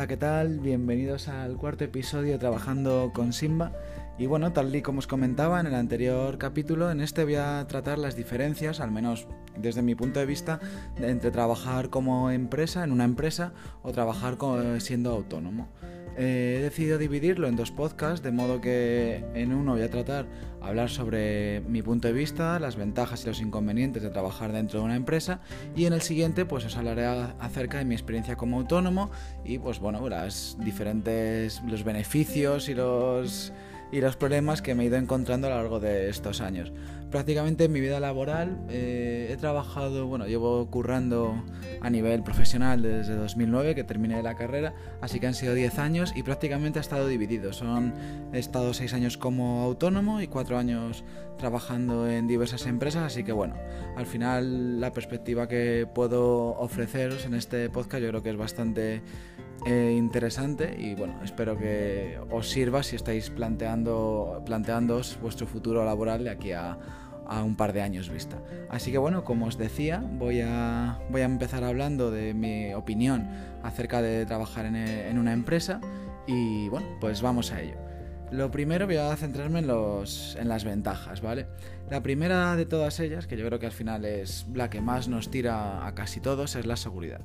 Hola, ¿qué tal? Bienvenidos al cuarto episodio Trabajando con Simba. Y bueno, tal y como os comentaba en el anterior capítulo, en este voy a tratar las diferencias, al menos desde mi punto de vista, entre trabajar como empresa, en una empresa, o trabajar siendo autónomo. He decidido dividirlo en dos podcasts, de modo que en uno voy a tratar hablar sobre mi punto de vista, las ventajas y los inconvenientes de trabajar dentro de una empresa y en el siguiente pues os hablaré acerca de mi experiencia como autónomo y pues bueno, las diferentes los beneficios y los y los problemas que me he ido encontrando a lo largo de estos años. Prácticamente en mi vida laboral eh, he trabajado, bueno, llevo currando a nivel profesional desde 2009 que terminé la carrera, así que han sido 10 años y prácticamente ha estado dividido. Son, he estado 6 años como autónomo y 4 años trabajando en diversas empresas, así que bueno, al final la perspectiva que puedo ofreceros en este podcast yo creo que es bastante eh, interesante y bueno, espero que os sirva si estáis planteando, planteándoos vuestro futuro laboral de aquí a, un par de años vista. Así que bueno, como os decía, voy a, voy a empezar hablando de mi opinión acerca de trabajar en, en una empresa y bueno, pues vamos a ello. Lo primero voy a centrarme en, los, en las ventajas, ¿vale? La primera de todas ellas, que yo creo que al final es la que más nos tira a casi todos, es la seguridad.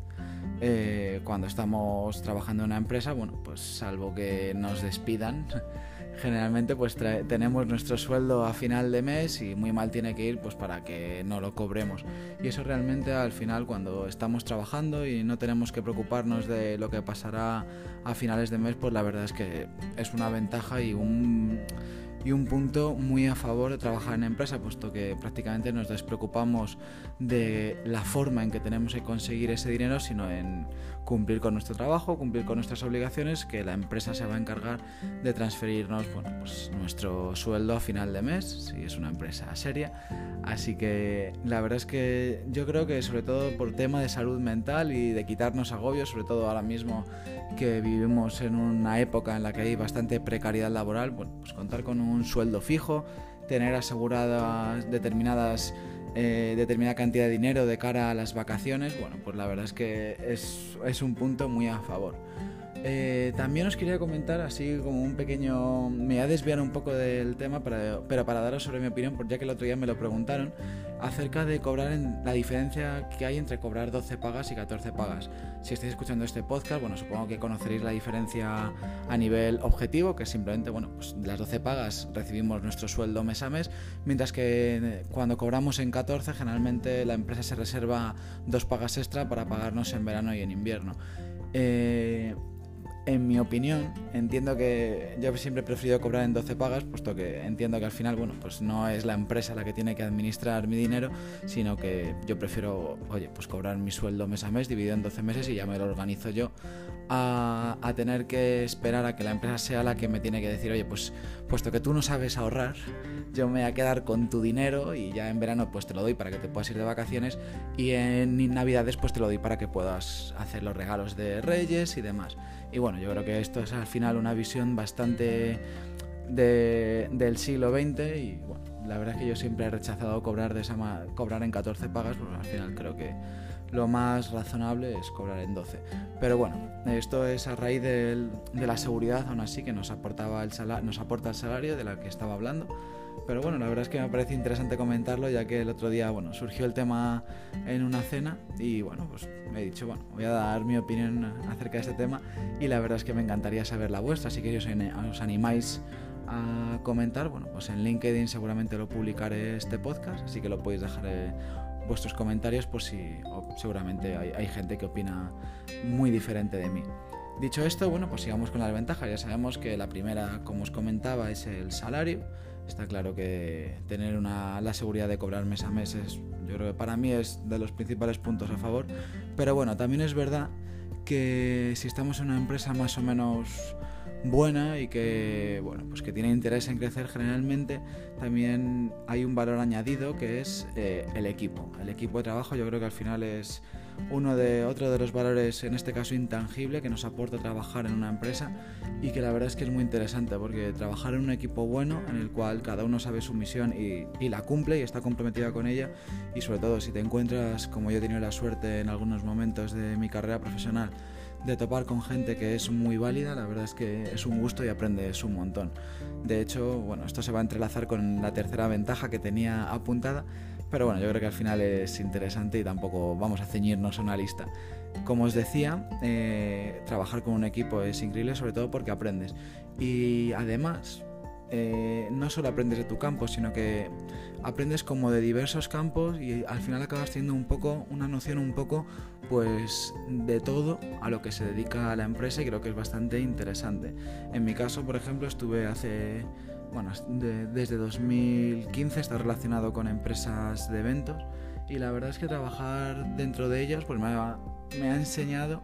Eh, cuando estamos trabajando en una empresa, bueno, pues salvo que nos despidan, generalmente pues tenemos nuestro sueldo a final de mes y muy mal tiene que ir pues para que no lo cobremos. Y eso realmente al final cuando estamos trabajando y no tenemos que preocuparnos de lo que pasará a finales de mes, pues la verdad es que es una ventaja y un y un punto muy a favor de trabajar en empresa, puesto que prácticamente nos despreocupamos de la forma en que tenemos que conseguir ese dinero, sino en cumplir con nuestro trabajo, cumplir con nuestras obligaciones, que la empresa se va a encargar de transferirnos bueno, pues nuestro sueldo a final de mes, si es una empresa seria. Así que la verdad es que yo creo que sobre todo por tema de salud mental y de quitarnos agobios, sobre todo ahora mismo que vivimos en una época en la que hay bastante precariedad laboral, bueno, pues contar con un sueldo fijo, tener aseguradas determinadas eh, determinada cantidad de dinero de cara a las vacaciones, bueno, pues la verdad es que es, es un punto muy a favor. Eh, también os quería comentar, así como un pequeño. Me voy a desviar un poco del tema, pero para daros sobre mi opinión, porque ya que el otro día me lo preguntaron, acerca de cobrar en, la diferencia que hay entre cobrar 12 pagas y 14 pagas. Si estáis escuchando este podcast, bueno, supongo que conoceréis la diferencia a nivel objetivo, que simplemente, bueno, pues las 12 pagas recibimos nuestro sueldo mes a mes, mientras que eh, cuando cobramos en 14, generalmente la empresa se reserva dos pagas extra para pagarnos en verano y en invierno. Eh, en mi opinión, entiendo que yo siempre he preferido cobrar en 12 pagas, puesto que entiendo que al final, bueno, pues no es la empresa la que tiene que administrar mi dinero, sino que yo prefiero, oye, pues cobrar mi sueldo mes a mes, dividido en 12 meses y ya me lo organizo yo, a, a tener que esperar a que la empresa sea la que me tiene que decir, oye, pues puesto que tú no sabes ahorrar, yo me voy a quedar con tu dinero y ya en verano pues te lo doy para que te puedas ir de vacaciones y en navidades pues te lo doy para que puedas hacer los regalos de reyes y demás. Y bueno, yo creo que esto es al final una visión bastante del siglo XX y bueno, la verdad es que yo siempre he rechazado cobrar, de esa cobrar en 14 pagas, porque al final creo que lo más razonable es cobrar en 12. Pero bueno, esto es a raíz de la seguridad, aún así, que nos, aportaba el nos aporta el salario de la que estaba hablando. Pero bueno, la verdad es que me parece interesante comentarlo, ya que el otro día, bueno, surgió el tema en una cena y bueno, pues me he dicho, bueno, voy a dar mi opinión acerca de este tema y la verdad es que me encantaría saber la vuestra, así que si os animáis a comentar, bueno, pues en LinkedIn seguramente lo publicaré este podcast, así que lo podéis dejar eh, vuestros comentarios por si seguramente hay, hay gente que opina muy diferente de mí. Dicho esto, bueno, pues sigamos con las ventajas. Ya sabemos que la primera, como os comentaba, es el salario Está claro que tener una, la seguridad de cobrar mes a mes es, yo creo que para mí es de los principales puntos a favor. Pero bueno, también es verdad que si estamos en una empresa más o menos buena y que bueno pues que tiene interés en crecer generalmente también hay un valor añadido que es eh, el equipo. El equipo de trabajo yo creo que al final es uno de otro de los valores en este caso intangible que nos aporta trabajar en una empresa y que la verdad es que es muy interesante porque trabajar en un equipo bueno en el cual cada uno sabe su misión y, y la cumple y está comprometida con ella y sobre todo si te encuentras como yo he tenido la suerte en algunos momentos de mi carrera profesional de topar con gente que es muy válida, la verdad es que es un gusto y aprendes un montón. De hecho, bueno, esto se va a entrelazar con la tercera ventaja que tenía apuntada, pero bueno, yo creo que al final es interesante y tampoco vamos a ceñirnos a una lista. Como os decía, eh, trabajar con un equipo es increíble, sobre todo porque aprendes. Y además, eh, no solo aprendes de tu campo, sino que aprendes como de diversos campos y al final acabas teniendo un poco, una noción un poco, pues de todo a lo que se dedica la empresa y creo que es bastante interesante. En mi caso, por ejemplo, estuve hace, bueno, desde 2015 está relacionado con empresas de eventos y la verdad es que trabajar dentro de ellas pues me me ha enseñado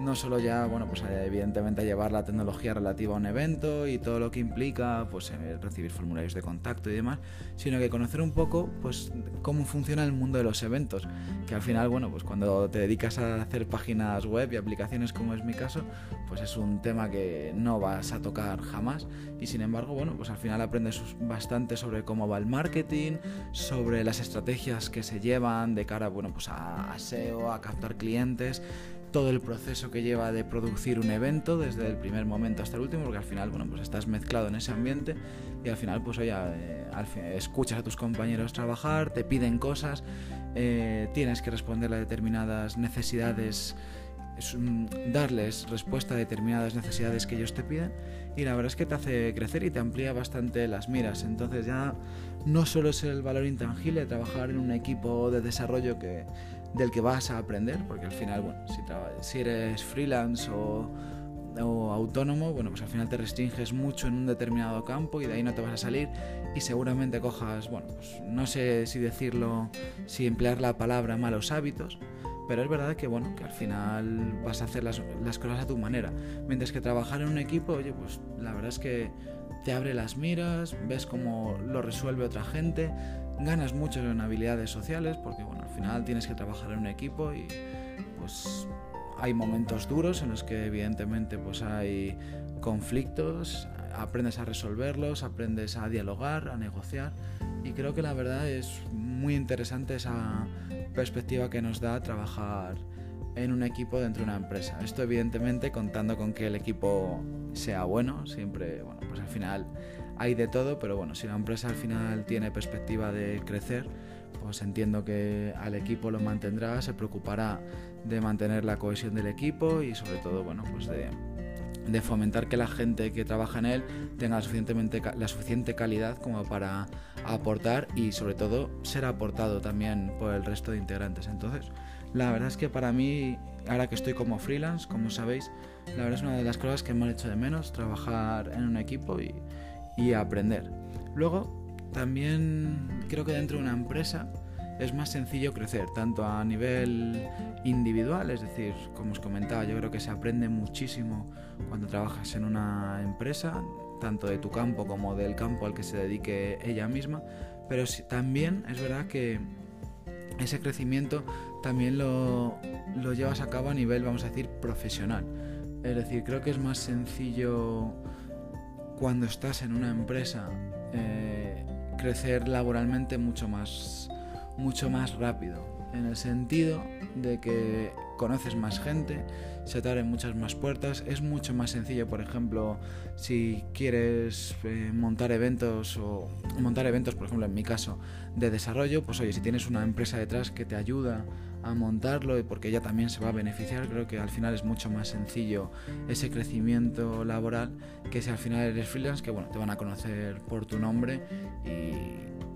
no solo ya, bueno, pues eh, evidentemente llevar la tecnología relativa a un evento y todo lo que implica, pues eh, recibir formularios de contacto y demás, sino que conocer un poco, pues, cómo funciona el mundo de los eventos, que al final, bueno, pues cuando te dedicas a hacer páginas web y aplicaciones como es mi caso, pues es un tema que no vas a tocar jamás. Y sin embargo, bueno, pues al final aprendes bastante sobre cómo va el marketing, sobre las estrategias que se llevan de cara, bueno, pues a SEO, a captar clientes, todo el proceso que lleva de producir un evento desde el primer momento hasta el último, porque al final, bueno, pues estás mezclado en ese ambiente y al final, pues oye, eh, escuchas a tus compañeros trabajar, te piden cosas, eh, tienes que responder a determinadas necesidades, darles respuesta a determinadas necesidades que ellos te piden y la verdad es que te hace crecer y te amplía bastante las miras. Entonces ya no solo es el valor intangible de trabajar en un equipo de desarrollo que del que vas a aprender, porque al final, bueno, si, si eres freelance o, autónomo, bueno, pues al final te restringes mucho en un determinado campo y de ahí no te vas a salir y seguramente cojas, bueno, pues no sé si decirlo, si emplear la palabra malos hábitos, pero es verdad que, bueno, que al final vas a hacer las, las cosas a tu manera, mientras que trabajar en un equipo, oye, pues la verdad es que te abre las miras, ves cómo lo resuelve otra gente, ganas mucho en habilidades sociales porque bueno, al final tienes que trabajar en un equipo y pues hay momentos duros en los que evidentemente pues hay conflictos, aprendes a resolverlos, aprendes a dialogar, a negociar y creo que la verdad es muy interesante esa perspectiva que nos da trabajar en un equipo dentro de una empresa. Esto evidentemente contando con que el equipo sea bueno, siempre, bueno, pues al final hay de todo, pero bueno, si la empresa al final tiene perspectiva de crecer, pues entiendo que al equipo lo mantendrá, se preocupará de mantener la cohesión del equipo y sobre todo, bueno, pues de, de fomentar que la gente que trabaja en él tenga suficientemente, la suficiente calidad como para aportar y sobre todo ser aportado también por el resto de integrantes. Entonces, la verdad es que para mí, ahora que estoy como freelance, como sabéis, la verdad es una de las cosas que me han hecho de menos, trabajar en un equipo y, y aprender. Luego, también creo que dentro de una empresa es más sencillo crecer, tanto a nivel individual, es decir, como os comentaba, yo creo que se aprende muchísimo cuando trabajas en una empresa, tanto de tu campo como del campo al que se dedique ella misma, pero también es verdad que ese crecimiento también lo, lo llevas a cabo a nivel, vamos a decir, profesional. Es decir, creo que es más sencillo cuando estás en una empresa eh, crecer laboralmente mucho más, mucho más rápido, en el sentido de que conoces más gente, se te abren muchas más puertas, es mucho más sencillo, por ejemplo, si quieres eh, montar eventos o montar eventos, por ejemplo, en mi caso, de desarrollo, pues oye, si tienes una empresa detrás que te ayuda a montarlo y porque ella también se va a beneficiar, creo que al final es mucho más sencillo ese crecimiento laboral que si al final eres freelance, que bueno, te van a conocer por tu nombre y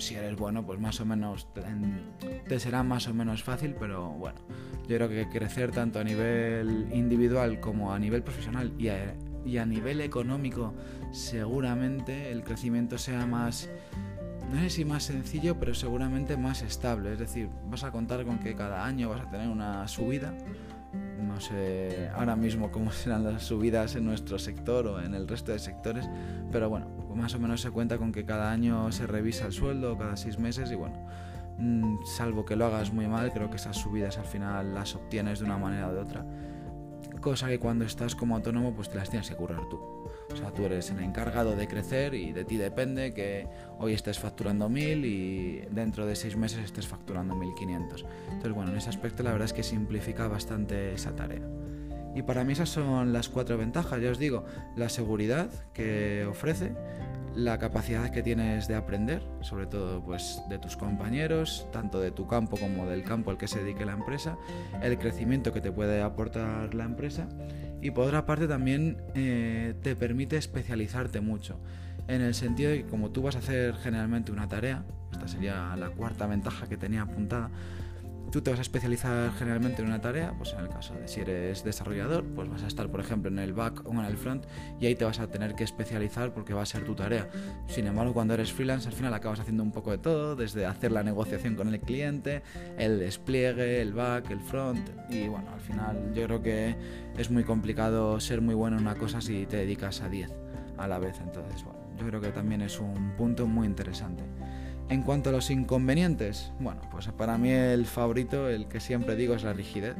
si eres bueno, pues más o menos te, será más o menos fácil, pero bueno, yo creo que crecer tanto a nivel individual como a nivel profesional y a, y a nivel económico, seguramente el crecimiento sea más no sé si más sencillo, pero seguramente más estable. Es decir, vas a contar con que cada año vas a tener una subida. Ahora mismo cómo serán las subidas en nuestro sector o en el resto de sectores, pero bueno, más o menos se cuenta con que cada año se revisa el sueldo, cada seis meses y bueno, mm, salvo que lo hagas muy mal, creo que esas subidas al final las obtienes de una manera o de otra. Cosa que cuando estás como autónomo pues te las tienes que currar tú. O sea, tú eres el encargado de crecer y de ti depende que hoy estés facturando 1000 y dentro de seis meses estés facturando 1500. Entonces, bueno, en ese aspecto la verdad es que simplifica bastante esa tarea. Y para mí esas son las cuatro ventajas, ya os digo, la seguridad que ofrece, la capacidad que tienes de aprender, sobre todo pues de tus compañeros, tanto de tu campo como del campo al que se dedique la empresa, el crecimiento que te puede aportar la empresa. Y por otra parte también eh, te permite especializarte mucho, en el sentido de que como tú vas a hacer generalmente una tarea, esta sería la cuarta ventaja que tenía apuntada, tú te vas a especializar generalmente en una tarea, pues en el caso de si eres desarrollador, pues vas a estar, por ejemplo, en el back o en el front y ahí te vas a tener que especializar porque va a ser tu tarea. Sin embargo, cuando eres freelance, al final acabas haciendo un poco de todo, desde hacer la negociación con el cliente, el despliegue, el back, el front y bueno, al final yo creo que es muy complicado ser muy bueno en una cosa si te dedicas a 10 a la vez. Entonces, bueno, yo creo que también es un punto muy interesante. En cuanto a los inconvenientes, bueno, pues para mí el favorito, el que siempre digo, es la rigidez.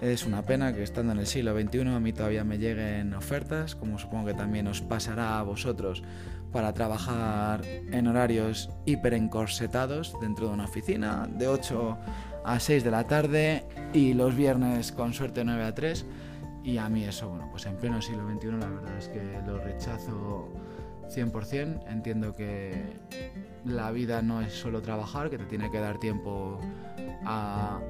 Es una pena que estando en el siglo XXI a mí todavía me lleguen ofertas, como supongo que también os pasará a vosotros, para trabajar en horarios hiper encorsetados dentro de una oficina, de 8 a 6 de la tarde y los viernes con suerte 9 a 3. Y a mí eso, bueno, pues en pleno siglo XXI la verdad es que lo rechazo 100%. Entiendo que la vida no es solo trabajar, que te tiene que dar tiempo a,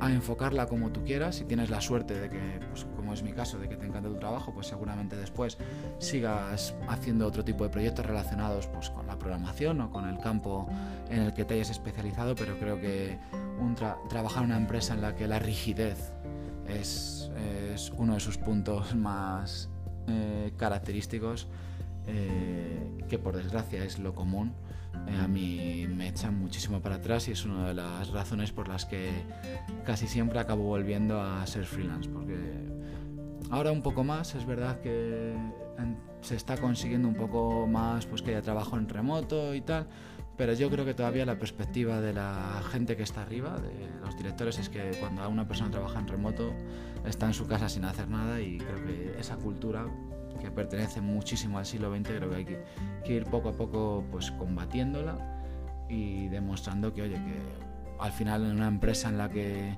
enfocarla como tú quieras. Si tienes la suerte de que, pues, como es mi caso, de que te encanta tu trabajo, pues seguramente después sigas haciendo otro tipo de proyectos relacionados pues, con la programación o con el campo en el que te hayas especializado, pero creo que trabajar en una empresa en la que la rigidez es, uno de sus puntos más eh, característicos, eh, que por desgracia es lo común, a mí me echan muchísimo para atrás y es una de las razones por las que casi siempre acabo volviendo a ser freelance, porque ahora un poco más, es verdad que se está consiguiendo un poco más pues que haya trabajo en remoto y tal, pero yo creo que todavía la perspectiva de la gente que está arriba, de los directores, es que cuando una persona trabaja en remoto está en su casa sin hacer nada y creo que esa cultura que pertenece muchísimo al siglo XX, creo que hay que, ir poco a poco pues combatiéndola y demostrando que, oye, que al final en una empresa en la que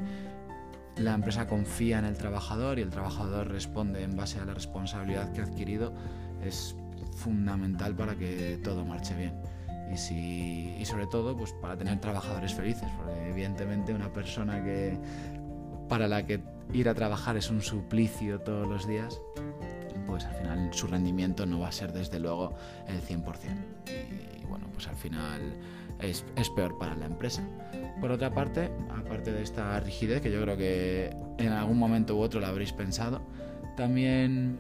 la empresa confía en el trabajador y el trabajador responde en base a la responsabilidad que ha adquirido, es fundamental para que todo marche bien. Y, si, y sobre todo pues para tener trabajadores felices, porque evidentemente una persona que para la que ir a trabajar es un suplicio todos los días, pues al final su rendimiento no va a ser desde luego el 100%. Y bueno, pues al final es, peor para la empresa. Por otra parte, aparte de esta rigidez, que yo creo que en algún momento u otro la habréis pensado, también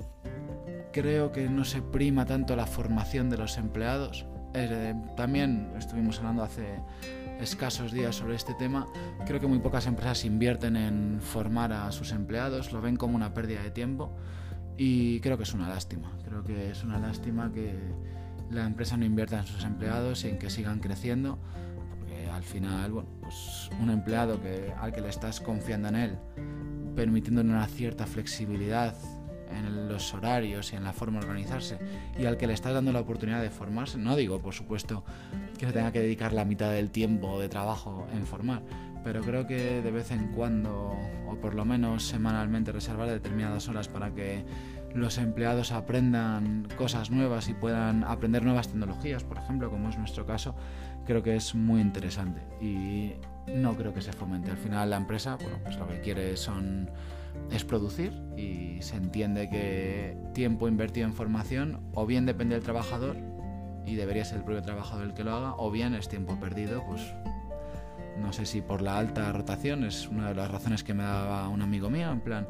creo que no se prima tanto la formación de los empleados. Eh, también estuvimos hablando hace escasos días sobre este tema. Creo que muy pocas empresas invierten en formar a sus empleados, lo ven como una pérdida de tiempo y creo que es una lástima, creo que es una lástima que la empresa no invierta en sus empleados y en que sigan creciendo, porque al final, bueno, pues un empleado que, al que le estás confiando en él, permitiéndole una cierta flexibilidad en los horarios y en la forma de organizarse y al que le estás dando la oportunidad de formarse, no digo por supuesto que se tenga que dedicar la mitad del tiempo de trabajo en formar, pero creo que de vez en cuando, o por lo menos semanalmente, reservar determinadas horas para que los empleados aprendan cosas nuevas y puedan aprender nuevas tecnologías, por ejemplo, como es nuestro caso, creo que es muy interesante y no creo que se fomente. Al final la empresa, bueno, pues lo que quiere son es producir y se entiende que tiempo invertido en formación o bien depende del trabajador y debería ser el propio trabajador el que lo haga o bien es tiempo perdido pues no sé si por la alta rotación, es una de las razones que me daba un amigo mío, en plan,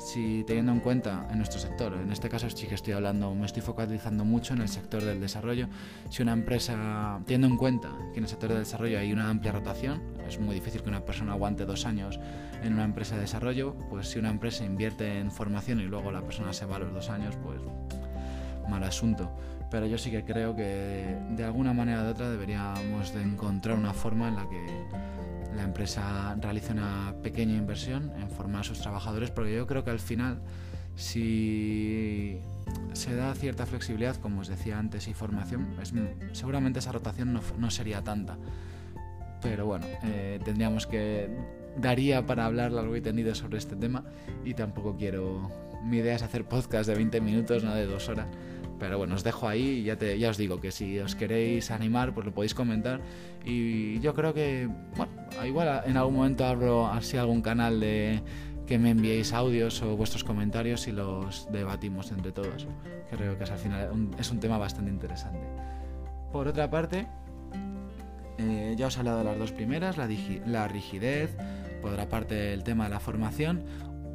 si teniendo en cuenta en nuestro sector, en este caso sí que estoy hablando, me estoy focalizando mucho en el sector del desarrollo, si una empresa, teniendo en cuenta que en el sector del desarrollo hay una amplia rotación, es muy difícil que una persona aguante dos años en una empresa de desarrollo, pues si una empresa invierte en formación y luego la persona se va a los dos años, pues mal asunto pero yo sí que creo que de alguna manera o de otra deberíamos de encontrar una forma en la que la empresa realice una pequeña inversión en formar a sus trabajadores, porque yo creo que al final, si se da cierta flexibilidad, como os decía antes, y formación, seguramente esa rotación no, sería tanta. Pero bueno, eh, tendríamos que daría para hablar largo y tendido sobre este tema y tampoco quiero... Mi idea es hacer podcast de 20 minutos, no de dos horas. Pero bueno, os dejo ahí ya, te, ya os digo que si os queréis animar, pues lo podéis comentar. Y yo creo que, bueno, igual en algún momento abro así algún canal de que me enviéis audios o vuestros comentarios y los debatimos entre todos. Creo que al final es un tema bastante interesante. Por otra parte, eh, ya os he hablado de las dos primeras, la, la rigidez, por otra parte el tema de la formación.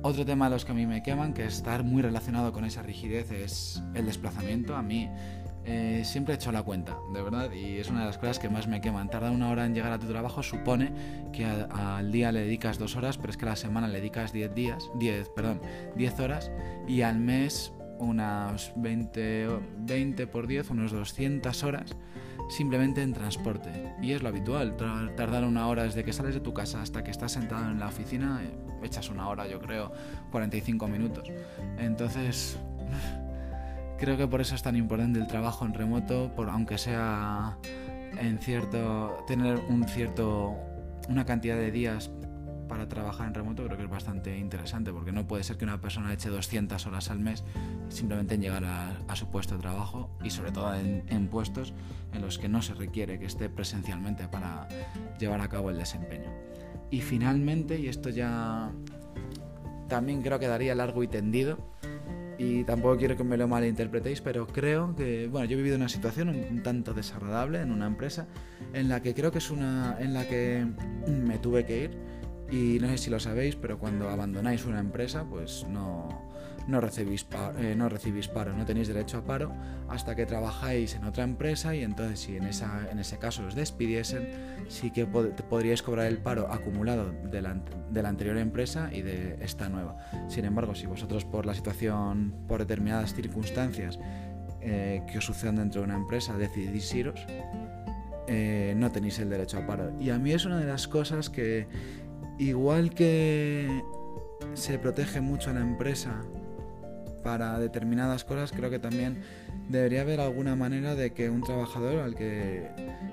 Otro tema de los que a mí me queman, que estar muy relacionado con esa rigidez, es el desplazamiento. A mí eh, siempre he hecho la cuenta, de verdad, y es una de las cosas que más me queman. Tarda una hora en llegar a tu trabajo, supone que al día le dedicas dos horas, pero es que a la semana le dedicas 10 días, 10, perdón, 10 horas, y al mes unas 20, 20 por 10, unos 200 horas simplemente en transporte. Y es lo habitual, tardar una hora desde que sales de tu casa hasta que estás sentado en la oficina, eh, echas una hora, yo creo, 45 minutos. Entonces, creo que por eso es tan importante el trabajo en remoto, por, aunque sea en cierto, tener un cierto, una cantidad de días para trabajar en remoto creo que es bastante interesante porque no puede ser que una persona eche 200 horas al mes simplemente en llegar a, su puesto de trabajo y sobre todo en, puestos en los que no se requiere que esté presencialmente para llevar a cabo el desempeño. Y finalmente, y esto ya también creo que daría largo y tendido, y tampoco quiero que me lo malinterpretéis, pero creo que, bueno, yo he vivido una situación un, tanto desagradable en una empresa en la que creo que es una en la que me tuve que ir y no sé si lo sabéis, pero cuando abandonáis una empresa, pues no, no, recibís, paro, eh, no recibís paro, no tenéis derecho a paro hasta que trabajáis en otra empresa y entonces si en, esa, en ese caso os despidiesen, sí que podríais cobrar el paro acumulado de la, de la, anterior empresa y de esta nueva. Sin embargo, si vosotros por la situación, por determinadas circunstancias eh, que os sucedan dentro de una empresa decidís iros, eh, no tenéis el derecho a paro. Y a mí es una de las cosas que Igual que se protege mucho a la empresa para determinadas cosas, creo que también debería haber alguna manera de que un trabajador al que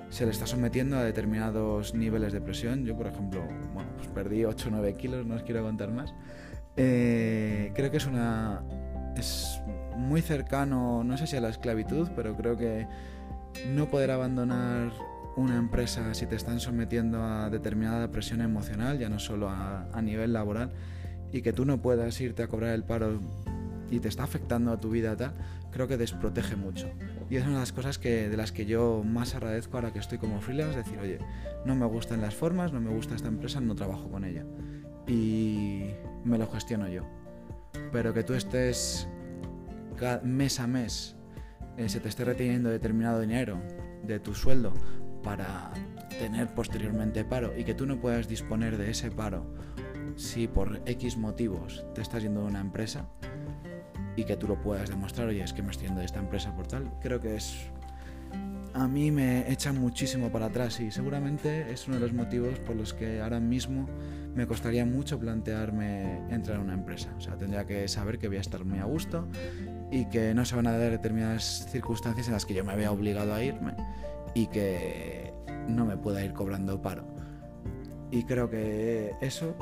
se le está sometiendo a determinados niveles de presión, yo por ejemplo, bueno, pues perdí 8 o 9 kilos, no os quiero contar más, eh, creo que es una... es muy cercano, no sé si a la esclavitud, pero creo que no poder abandonar una empresa si te están sometiendo a determinada presión emocional, ya no solo a, nivel laboral, y que tú no puedas irte a cobrar el paro y te está afectando a tu vida tal, creo que desprotege mucho. Y es una de las cosas que, de las que yo más agradezco ahora que estoy como freelance, decir, oye, no me gustan las formas, no me gusta esta empresa, no trabajo con ella. Y me lo gestiono yo. Pero que tú estés mes a mes, eh, se te esté reteniendo determinado dinero de tu sueldo para tener posteriormente paro y que tú no puedas disponer de ese paro si por X motivos te estás yendo de una empresa y que tú lo puedas demostrar, oye, es que me estoy yendo de esta empresa por tal, creo que es... A mí me echa muchísimo para atrás y seguramente es uno de los motivos por los que ahora mismo me costaría mucho plantearme entrar a una empresa. O sea, tendría que saber que voy a estar muy a gusto y que no se van a dar determinadas circunstancias en las que yo me vea obligado a irme y que no me pueda ir cobrando paro. Y creo que eso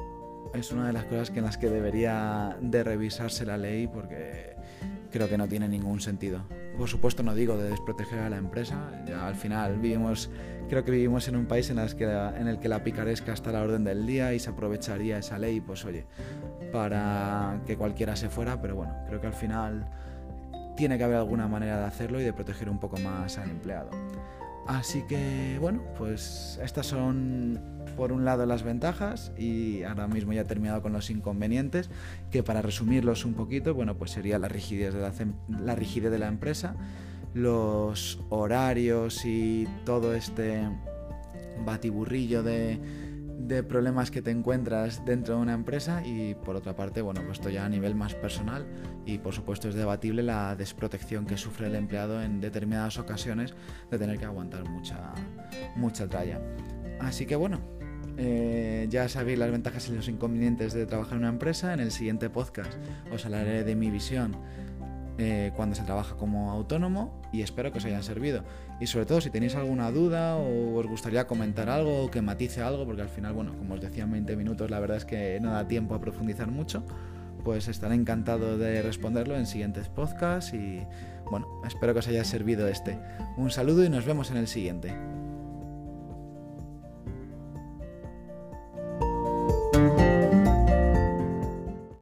es una de las cosas que en las que debería de revisarse la ley porque creo que no tiene ningún sentido. Por supuesto no digo de desproteger a la empresa, ya al final vivimos, creo que vivimos en un país en, que, en el que la picaresca está a la orden del día y se aprovecharía esa ley, pues oye, para que cualquiera se fuera, pero bueno, creo que al final tiene que haber alguna manera de hacerlo y de proteger un poco más al empleado. Así que bueno, pues estas son por un lado las ventajas y ahora mismo ya he terminado con los inconvenientes, que para resumirlos un poquito, bueno, pues sería la rigidez de la, la rigidez de la empresa, los horarios y todo este batiburrillo de de problemas que te encuentras dentro de una empresa y por otra parte, bueno, pues esto ya a nivel más personal y por supuesto es debatible la desprotección que sufre el empleado en determinadas ocasiones de tener que aguantar mucha, mucha tralla. Así que bueno, eh, ya sabéis las ventajas y los inconvenientes de trabajar en una empresa. En el siguiente podcast os hablaré de mi visión eh, cuando se trabaja como autónomo y espero que os hayan servido. Y sobre todo si tenéis alguna duda o os gustaría comentar algo o que matice algo, porque al final, bueno, como os decía en 20 minutos, la verdad es que no da tiempo a profundizar mucho, pues estaré encantado de responderlo en siguientes podcasts y bueno, espero que os haya servido este. Un saludo y nos vemos en el siguiente.